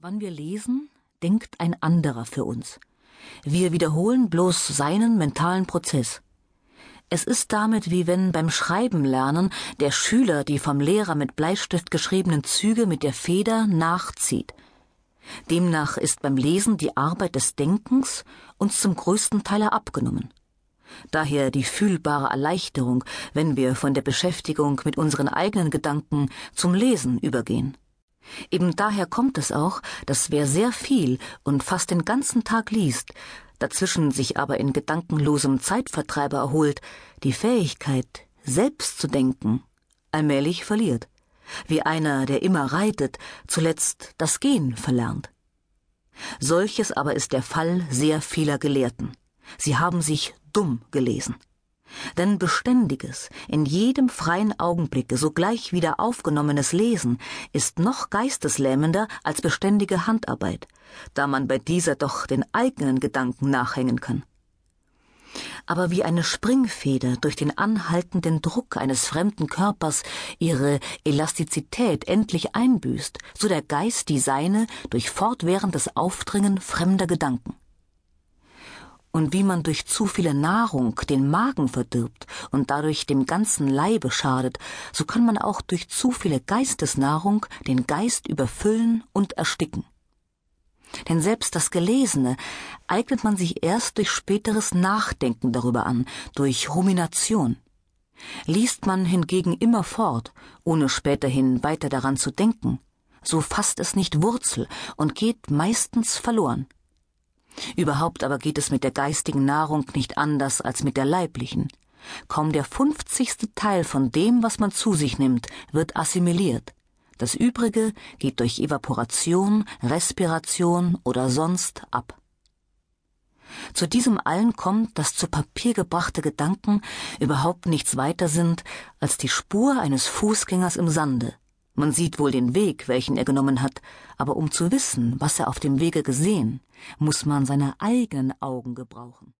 Wann wir lesen, denkt ein anderer für uns. Wir wiederholen bloß seinen mentalen Prozess. Es ist damit wie wenn beim Schreiben lernen der Schüler die vom Lehrer mit Bleistift geschriebenen Züge mit der Feder nachzieht. Demnach ist beim Lesen die Arbeit des Denkens uns zum größten Teil abgenommen. Daher die fühlbare Erleichterung, wenn wir von der Beschäftigung mit unseren eigenen Gedanken zum Lesen übergehen. Eben daher kommt es auch, dass wer sehr viel und fast den ganzen Tag liest, dazwischen sich aber in gedankenlosem Zeitvertreiber erholt, die Fähigkeit, selbst zu denken, allmählich verliert, wie einer, der immer reitet, zuletzt das Gehen verlernt. Solches aber ist der Fall sehr vieler Gelehrten. Sie haben sich dumm gelesen. Denn beständiges, in jedem freien Augenblicke sogleich wieder aufgenommenes Lesen ist noch geisteslähmender als beständige Handarbeit, da man bei dieser doch den eigenen Gedanken nachhängen kann. Aber wie eine Springfeder durch den anhaltenden Druck eines fremden Körpers ihre Elastizität endlich einbüßt, so der Geist die seine durch fortwährendes Aufdringen fremder Gedanken und wie man durch zu viele Nahrung den Magen verdirbt und dadurch dem ganzen Leibe schadet, so kann man auch durch zu viele Geistesnahrung den Geist überfüllen und ersticken. Denn selbst das Gelesene eignet man sich erst durch späteres Nachdenken darüber an, durch Rumination. Liest man hingegen immer fort, ohne späterhin weiter daran zu denken, so fasst es nicht Wurzel und geht meistens verloren. Überhaupt aber geht es mit der geistigen Nahrung nicht anders als mit der leiblichen. Kaum der fünfzigste Teil von dem, was man zu sich nimmt, wird assimiliert. Das übrige geht durch Evaporation, Respiration oder sonst ab. Zu diesem allen kommt, dass zu Papier gebrachte Gedanken überhaupt nichts weiter sind als die Spur eines Fußgängers im Sande, man sieht wohl den Weg, welchen er genommen hat, aber um zu wissen, was er auf dem Wege gesehen, muss man seine eigenen Augen gebrauchen.